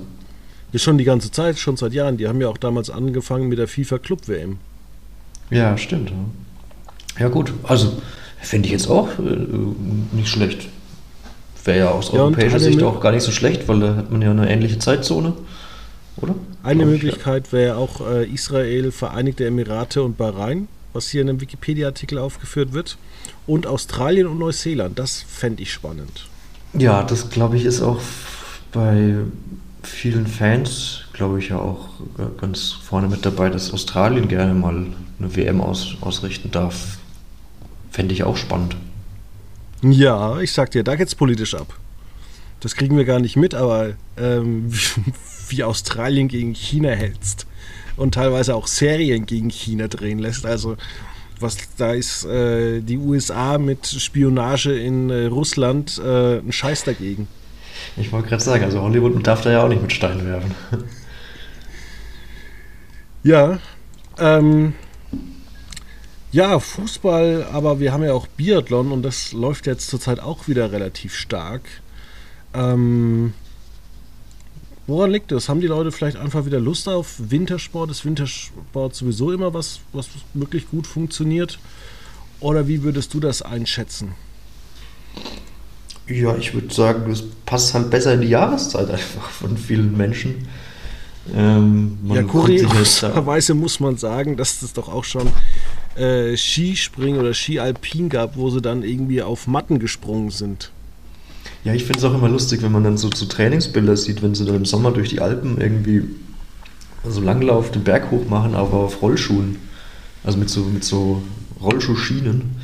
ja, schon die ganze Zeit, schon seit Jahren. Die haben ja auch damals angefangen mit der FIFA Club WM. Ja, stimmt. Ja, ja gut, also finde ich jetzt auch äh, nicht schlecht. Wäre ja aus ja, europäischer Sicht auch gar nicht so schlecht, weil da hat man ja eine ähnliche Zeitzone, oder? Eine Glaube Möglichkeit ja. wäre auch äh, Israel, Vereinigte Emirate und Bahrain, was hier in einem Wikipedia-Artikel aufgeführt wird. Und Australien und Neuseeland, das fände ich spannend. Ja, das glaube ich ist auch bei vielen Fans, glaube ich, ja auch ganz vorne mit dabei, dass Australien gerne mal eine WM aus, ausrichten darf. Fände ich auch spannend. Ja, ich sag dir, da geht's politisch ab. Das kriegen wir gar nicht mit, aber ähm, [laughs] wie Australien gegen China hältst und teilweise auch Serien gegen China drehen lässt. Also was da ist äh, die USA mit Spionage in äh, Russland äh, ein Scheiß dagegen. Ich wollte gerade sagen, also Hollywood darf da ja auch nicht mit Steinen werfen. Ja, ähm, ja, Fußball, aber wir haben ja auch Biathlon und das läuft jetzt zurzeit auch wieder relativ stark. Ähm, woran liegt das? Haben die Leute vielleicht einfach wieder Lust auf Wintersport? Ist Wintersport sowieso immer was, was wirklich gut funktioniert? Oder wie würdest du das einschätzen? Ja, ich würde sagen, das passt halt besser in die Jahreszeit einfach von vielen Menschen. Ähm, ja, kurioserweise [laughs] muss man sagen, dass das doch auch schon äh, Skispringen oder Skialpin gab, wo sie dann irgendwie auf Matten gesprungen sind. Ja, ich finde es auch immer lustig, wenn man dann so, so Trainingsbilder sieht, wenn sie dann im Sommer durch die Alpen irgendwie so Langlauf den Berg hoch machen, aber auf Rollschuhen. Also mit so, mit so Rollschuhschienen.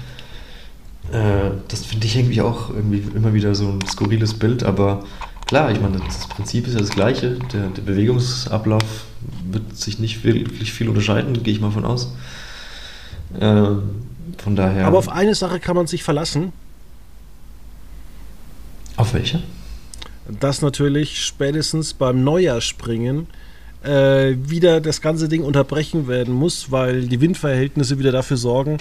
Äh, das finde ich irgendwie auch irgendwie immer wieder so ein skurriles Bild, aber klar, ich meine, das Prinzip ist ja das gleiche. Der, der Bewegungsablauf wird sich nicht wirklich viel unterscheiden, gehe ich mal von aus. Äh, von daher. Aber auf eine Sache kann man sich verlassen. Auf welche? Dass natürlich spätestens beim Neujahrspringen äh, wieder das ganze Ding unterbrechen werden muss, weil die Windverhältnisse wieder dafür sorgen,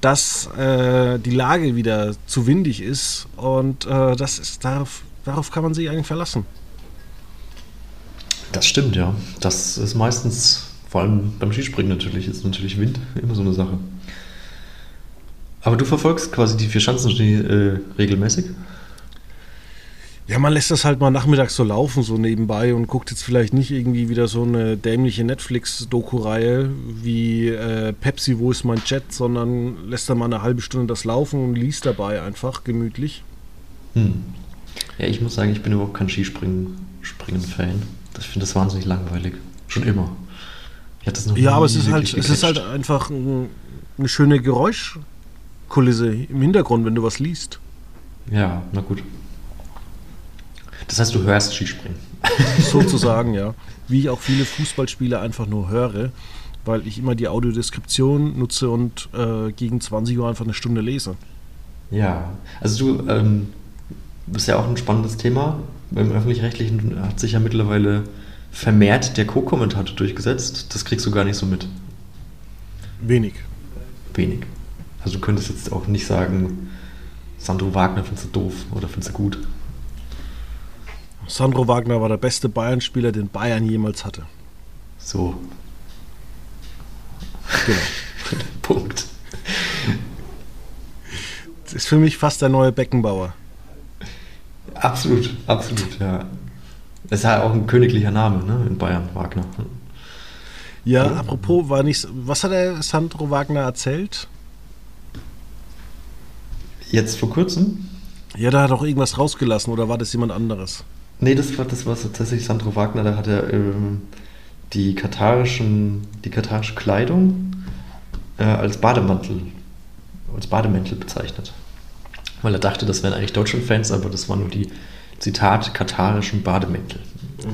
dass äh, die Lage wieder zu windig ist und äh, das ist, darauf, darauf kann man sich eigentlich verlassen. Das stimmt, ja. Das ist meistens, vor allem beim Skispringen natürlich, ist natürlich Wind immer so eine Sache. Aber du verfolgst quasi die vier Schanzen äh, regelmäßig? Ja, man lässt das halt mal nachmittags so laufen, so nebenbei und guckt jetzt vielleicht nicht irgendwie wieder so eine dämliche Netflix-Doku-Reihe wie äh, Pepsi, wo ist mein Chat, sondern lässt da mal eine halbe Stunde das laufen und liest dabei einfach gemütlich. Hm. Ja, ich muss sagen, ich bin überhaupt kein Skispringen-Fan. Ich finde das wahnsinnig langweilig. Schon immer. Ja, aber es ist, halt, es ist halt einfach ein, eine schöne Geräuschkulisse im Hintergrund, wenn du was liest. Ja, na gut. Das heißt, du hörst Skispringen. [laughs] Sozusagen, ja. Wie ich auch viele Fußballspiele einfach nur höre, weil ich immer die Audiodeskription nutze und äh, gegen 20 Uhr einfach eine Stunde lese. Ja, also du ähm, bist ja auch ein spannendes Thema. Beim Öffentlich-Rechtlichen hat sich ja mittlerweile vermehrt der Co-Kommentator durchgesetzt. Das kriegst du gar nicht so mit. Wenig. Wenig. Also du könntest jetzt auch nicht sagen, Sandro Wagner findest du doof oder findest du gut. Sandro Wagner war der beste Bayern-Spieler, den Bayern jemals hatte. So. Genau. [laughs] Punkt. ist für mich fast der neue Beckenbauer. Absolut, absolut, ja. Das ist ja auch ein königlicher Name, ne, in Bayern, Wagner. Ja, ja. apropos, war nicht, was hat der Sandro Wagner erzählt? Jetzt vor kurzem? Ja, da hat auch irgendwas rausgelassen, oder war das jemand anderes? Nee, das war, das war tatsächlich Sandro Wagner, da hat er ähm, die katarischen, die katarische Kleidung äh, als Bademantel, als Bademäntel bezeichnet. Weil er dachte, das wären eigentlich Deutschland-Fans, aber das waren nur die, Zitat, katarischen Bademäntel.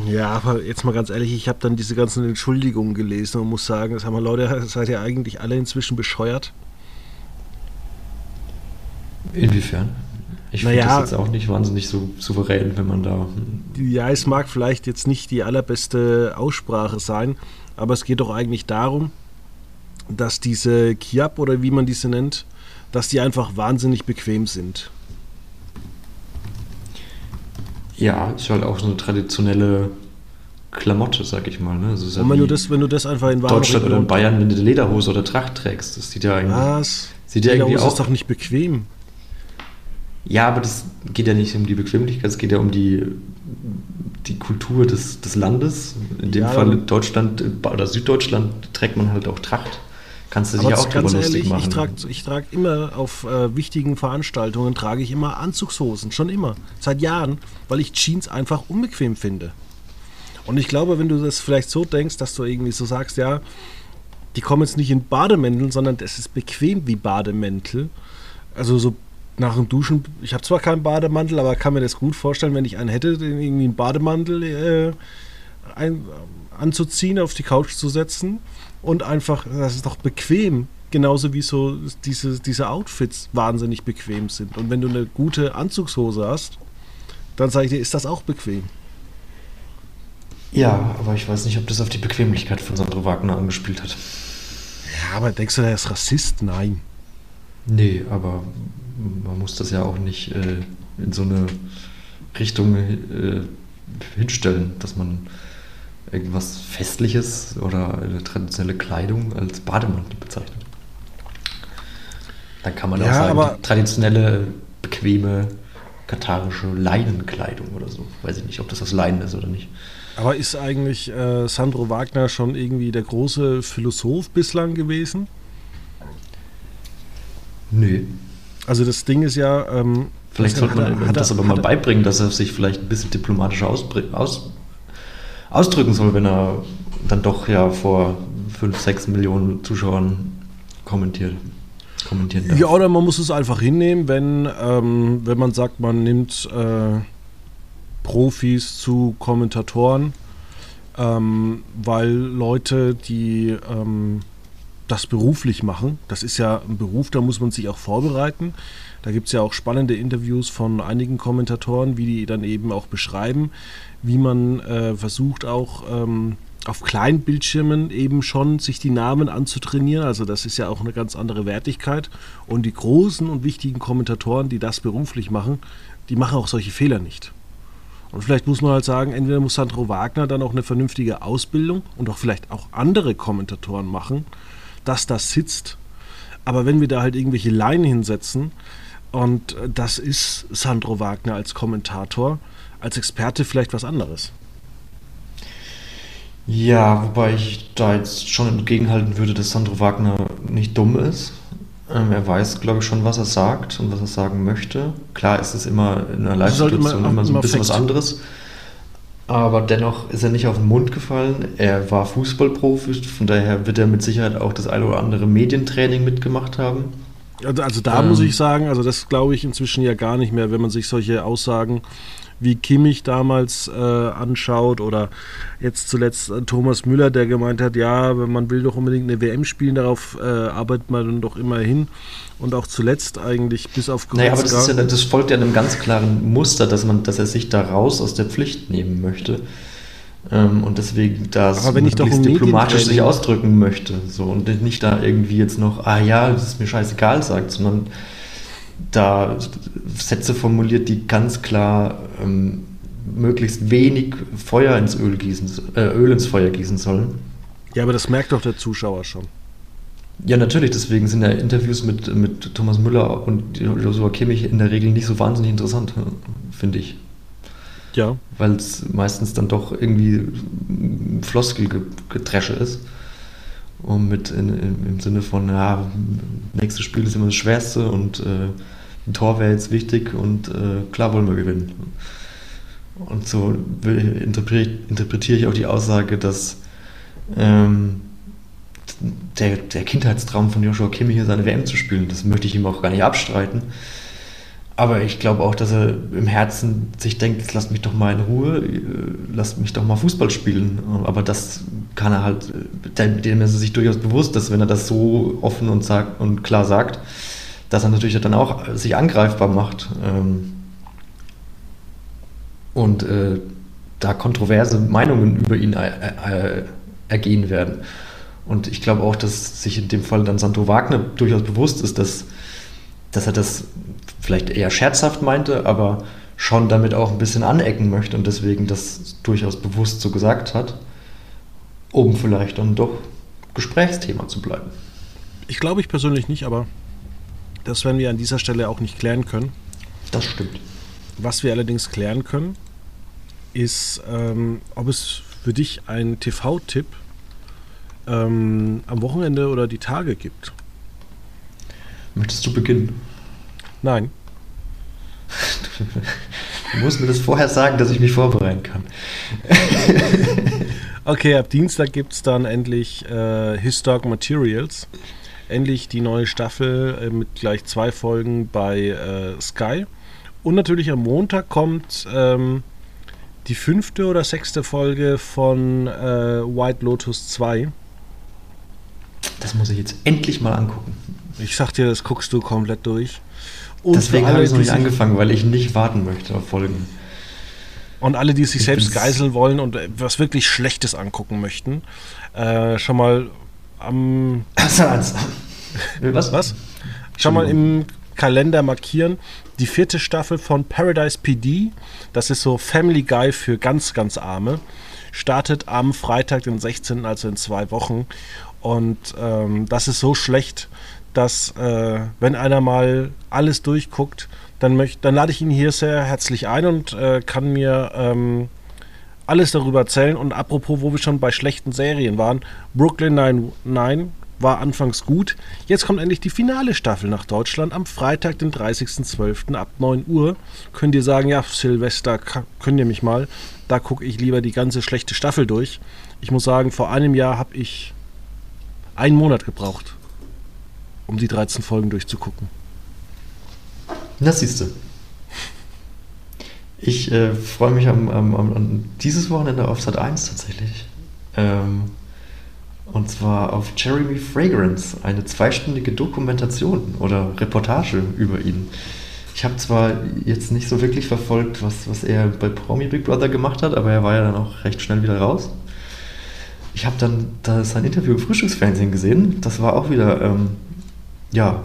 Ja, aber jetzt mal ganz ehrlich, ich habe dann diese ganzen Entschuldigungen gelesen und muss sagen, das haben wir Leute, seid ihr eigentlich alle inzwischen bescheuert? Inwiefern? Ich naja, finde das jetzt auch nicht wahnsinnig so souverän, wenn man da. Ja, es mag vielleicht jetzt nicht die allerbeste Aussprache sein, aber es geht doch eigentlich darum, dass diese Kiap oder wie man diese nennt, dass die einfach wahnsinnig bequem sind. Ja, ist halt auch so eine traditionelle Klamotte, sag ich mal. Ne? Also und wenn du, das, wenn du das einfach in Deutschland oder in Bayern, wenn du eine Lederhose oder Tracht trägst, das sieht ja eigentlich. Was? Sieht ja irgendwie auch. ist doch nicht bequem. Ja, aber das geht ja nicht um die Bequemlichkeit, es geht ja um die, die Kultur des, des Landes. In dem ja, Fall Deutschland oder Süddeutschland trägt man halt auch Tracht. Kannst du dich auch drüber ehrlich, lustig machen. Ich trage ich trag immer auf äh, wichtigen Veranstaltungen trage ich immer Anzugshosen, schon immer, seit Jahren, weil ich Jeans einfach unbequem finde. Und ich glaube, wenn du das vielleicht so denkst, dass du irgendwie so sagst, ja, die kommen jetzt nicht in Bademänteln, sondern es ist bequem wie Bademäntel. Also so nach dem Duschen, ich habe zwar keinen Bademantel, aber kann mir das gut vorstellen, wenn ich einen hätte, den irgendwie einen Bademantel äh, ein, anzuziehen, auf die Couch zu setzen und einfach, das ist doch bequem. Genauso wie so diese, diese Outfits wahnsinnig bequem sind. Und wenn du eine gute Anzugshose hast, dann sage ich dir, ist das auch bequem. Ja, aber ich weiß nicht, ob das auf die Bequemlichkeit von Sandro Wagner angespielt hat. Ja, aber denkst du, der ist Rassist? Nein. Nee, aber man muss das ja auch nicht äh, in so eine Richtung äh, hinstellen, dass man irgendwas Festliches oder eine traditionelle Kleidung als Bademantel bezeichnet. Dann kann man ja, auch sagen, traditionelle, bequeme, katarische Leinenkleidung oder so. Weiß ich nicht, ob das aus Leinen ist oder nicht. Aber ist eigentlich äh, Sandro Wagner schon irgendwie der große Philosoph bislang gewesen? Nö. Also das Ding ist ja. Ähm, vielleicht sollte man er, das aber mal beibringen, dass er sich vielleicht ein bisschen diplomatischer aus, ausdrücken soll, wenn er dann doch ja vor 5, 6 Millionen Zuschauern kommentiert. Kommentieren darf. Ja, oder man muss es einfach hinnehmen, wenn, ähm, wenn man sagt, man nimmt äh, Profis zu Kommentatoren, ähm, weil Leute, die ähm, das beruflich machen, das ist ja ein Beruf, da muss man sich auch vorbereiten. Da gibt es ja auch spannende Interviews von einigen Kommentatoren, wie die dann eben auch beschreiben, wie man äh, versucht auch ähm, auf kleinen Bildschirmen eben schon sich die Namen anzutrainieren. Also das ist ja auch eine ganz andere Wertigkeit. Und die großen und wichtigen Kommentatoren, die das beruflich machen, die machen auch solche Fehler nicht. Und vielleicht muss man halt sagen, entweder muss Sandro Wagner dann auch eine vernünftige Ausbildung und auch vielleicht auch andere Kommentatoren machen, dass das sitzt. Aber wenn wir da halt irgendwelche Leinen hinsetzen, und das ist Sandro Wagner als Kommentator, als Experte vielleicht was anderes. Ja, wobei ich da jetzt schon entgegenhalten würde, dass Sandro Wagner nicht dumm ist. Ähm, er weiß, glaube ich, schon, was er sagt und was er sagen möchte. Klar ist es immer in einer Live-Situation immer, immer, so ein bisschen was anderes. Aber dennoch ist er nicht auf den Mund gefallen. Er war Fußballprofi, von daher wird er mit Sicherheit auch das eine oder andere Medientraining mitgemacht haben. Also, also da ähm, muss ich sagen, also das glaube ich inzwischen ja gar nicht mehr, wenn man sich solche Aussagen wie Kimmich damals äh, anschaut oder jetzt zuletzt äh, Thomas Müller, der gemeint hat, ja, man will doch unbedingt eine WM spielen, darauf äh, arbeitet man dann doch immer hin. Und auch zuletzt eigentlich bis auf Goretzka. Naja, aber das, ja, das, folgt ja einem ganz klaren Muster, dass, man, dass er sich da raus aus der Pflicht nehmen möchte. Ähm, und deswegen da um diplomatisch sich ausdrücken möchte. So, und nicht da irgendwie jetzt noch, ah ja, das ist mir scheißegal sagt, sondern da Sätze formuliert, die ganz klar ähm, möglichst wenig Feuer ins Öl gießen, äh, Öl ins Feuer gießen sollen. Ja, aber das merkt doch der Zuschauer schon. Ja, natürlich, deswegen sind ja Interviews mit, mit Thomas Müller und Joshua Kimmich in der Regel nicht so wahnsinnig interessant, finde ich. Ja. Weil es meistens dann doch irgendwie Floskelgetresche ist. Und mit in, in, im Sinne von, ja, nächstes Spiel ist immer das Schwerste und äh, ein Tor wäre jetzt wichtig und äh, klar wollen wir gewinnen. Und so interpretiere, interpretiere ich auch die Aussage, dass ähm, der, der Kindheitstraum von Joshua Kimmich hier seine WM zu spielen, das möchte ich ihm auch gar nicht abstreiten. Aber ich glaube auch, dass er im Herzen sich denkt, lasst mich doch mal in Ruhe, äh, lasst mich doch mal Fußball spielen. Aber das kann er halt, dem ist er sich durchaus bewusst, dass wenn er das so offen und, sagt, und klar sagt, dass er natürlich dann auch sich angreifbar macht. Ähm, und äh, da kontroverse Meinungen über ihn äh, ergehen werden. Und ich glaube auch, dass sich in dem Fall dann Santo Wagner durchaus bewusst ist, dass, dass er das vielleicht eher scherzhaft meinte, aber schon damit auch ein bisschen anecken möchte und deswegen das durchaus bewusst so gesagt hat, um vielleicht dann doch Gesprächsthema zu bleiben. Ich glaube ich persönlich nicht, aber das werden wir an dieser Stelle auch nicht klären können. Das stimmt. Was wir allerdings klären können, ist, ähm, ob es für dich einen TV-Tipp ähm, am Wochenende oder die Tage gibt. Möchtest du beginnen? Nein. Du musst mir das vorher sagen, dass ich mich vorbereiten kann. [laughs] okay, ab Dienstag gibt es dann endlich äh, His Dog Materials. Endlich die neue Staffel äh, mit gleich zwei Folgen bei äh, Sky. Und natürlich am Montag kommt ähm, die fünfte oder sechste Folge von äh, White Lotus 2. Das muss ich jetzt endlich mal angucken. Ich sag dir, das guckst du komplett durch. Und Deswegen habe ich es noch nicht angefangen, weil ich nicht warten möchte auf Folgen. Und alle, die sich ich selbst geiseln wollen und was wirklich Schlechtes angucken möchten, äh, schon mal am. [laughs] was? Was? Schon mal im Kalender markieren. Die vierte Staffel von Paradise PD, das ist so Family Guy für ganz, ganz Arme, startet am Freitag, den 16., also in zwei Wochen. Und ähm, das ist so schlecht, dass äh, wenn einer mal alles durchguckt, dann, möcht, dann lade ich ihn hier sehr herzlich ein und äh, kann mir ähm, alles darüber erzählen. Und apropos, wo wir schon bei schlechten Serien waren, Brooklyn 99 war anfangs gut. Jetzt kommt endlich die finale Staffel nach Deutschland am Freitag, den 30.12. ab 9 Uhr. Könnt ihr sagen, ja, Silvester, könnt ihr mich mal. Da gucke ich lieber die ganze schlechte Staffel durch. Ich muss sagen, vor einem Jahr habe ich einen Monat gebraucht, um die 13 Folgen durchzugucken. Das siehst du. Ich äh, freue mich am, am, am, dieses Wochenende auf Sat 1 tatsächlich. Ähm, und zwar auf Jeremy Fragrance, eine zweistündige Dokumentation oder Reportage über ihn. Ich habe zwar jetzt nicht so wirklich verfolgt, was, was er bei Promi Big Brother gemacht hat, aber er war ja dann auch recht schnell wieder raus ich habe dann da sein Interview im Frühstücksfernsehen gesehen. Das war auch wieder, ähm, ja,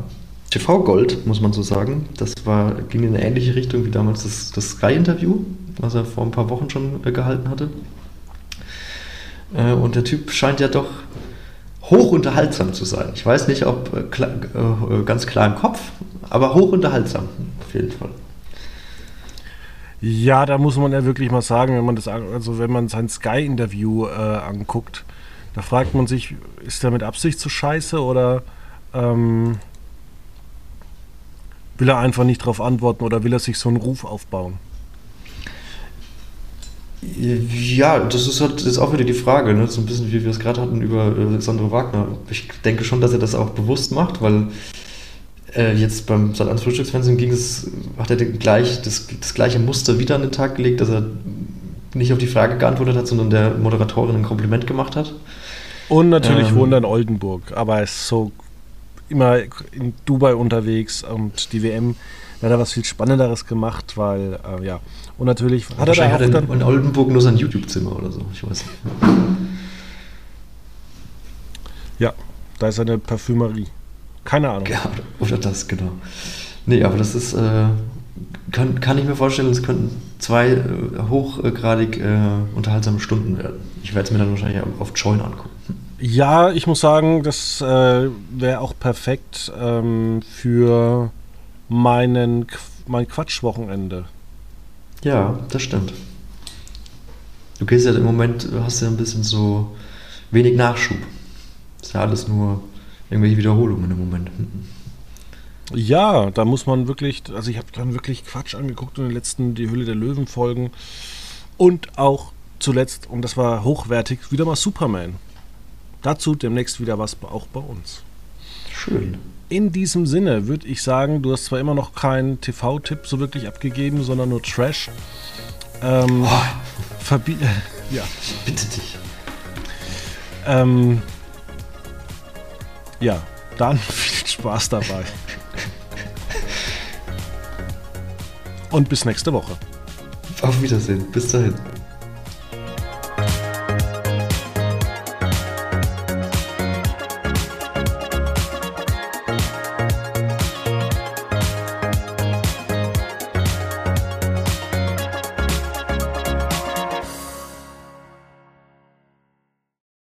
TV-Gold, muss man so sagen. Das war, ging in eine ähnliche Richtung wie damals das, das Sky-Interview, was er vor ein paar Wochen schon äh, gehalten hatte. Äh, und der Typ scheint ja doch hoch unterhaltsam zu sein. Ich weiß nicht, ob äh, klar, äh, ganz klar im Kopf, aber hoch unterhaltsam, auf jeden Fall. Ja, da muss man ja wirklich mal sagen, wenn man das, also wenn man sein Sky-Interview äh, anguckt, da fragt man sich, ist der mit Absicht zu scheiße oder ähm, will er einfach nicht darauf antworten oder will er sich so einen Ruf aufbauen? Ja, das ist halt ist auch wieder die Frage, ne? so ein bisschen wie wir es gerade hatten über äh, Sandro Wagner. Ich denke schon, dass er das auch bewusst macht, weil äh, jetzt beim Sat1 Frühstücksfernsehen ging es, hat er gleich, das, das gleiche Muster wieder an den Tag gelegt, dass er nicht auf die Frage geantwortet hat, sondern der Moderatorin ein Kompliment gemacht hat. Und natürlich ähm, wohnt er in Oldenburg, aber er ist so immer in Dubai unterwegs und die WM hat er was viel Spannenderes gemacht, weil, äh, ja. Und natürlich hat er da auch dann in Oldenburg nur sein YouTube-Zimmer oder so, ich weiß nicht. Ja, da ist eine Parfümerie. Keine Ahnung. Ja, oder das, genau. Nee, aber das ist, äh, kann, kann ich mir vorstellen, es könnten zwei äh, hochgradig äh, unterhaltsame Stunden werden. Ich werde es mir dann wahrscheinlich auf Join angucken. Ja, ich muss sagen, das äh, wäre auch perfekt ähm, für meinen, mein Quatschwochenende. Ja, das stimmt. Du gehst ja im Moment, du hast ja ein bisschen so wenig Nachschub. Ist ja alles nur irgendwelche Wiederholungen im Moment. Ja, da muss man wirklich, also ich habe dann wirklich Quatsch angeguckt in den letzten Die Hülle der Löwen Folgen und auch zuletzt, und das war hochwertig, wieder mal Superman. Dazu demnächst wieder was auch bei uns. Schön. In diesem Sinne würde ich sagen, du hast zwar immer noch keinen TV-Tipp so wirklich abgegeben, sondern nur Trash. Ähm, oh. Verbi [laughs] ja. Bitte dich. Ähm, ja, dann [laughs] viel Spaß dabei. Und bis nächste Woche. Auf Wiedersehen. Bis dahin.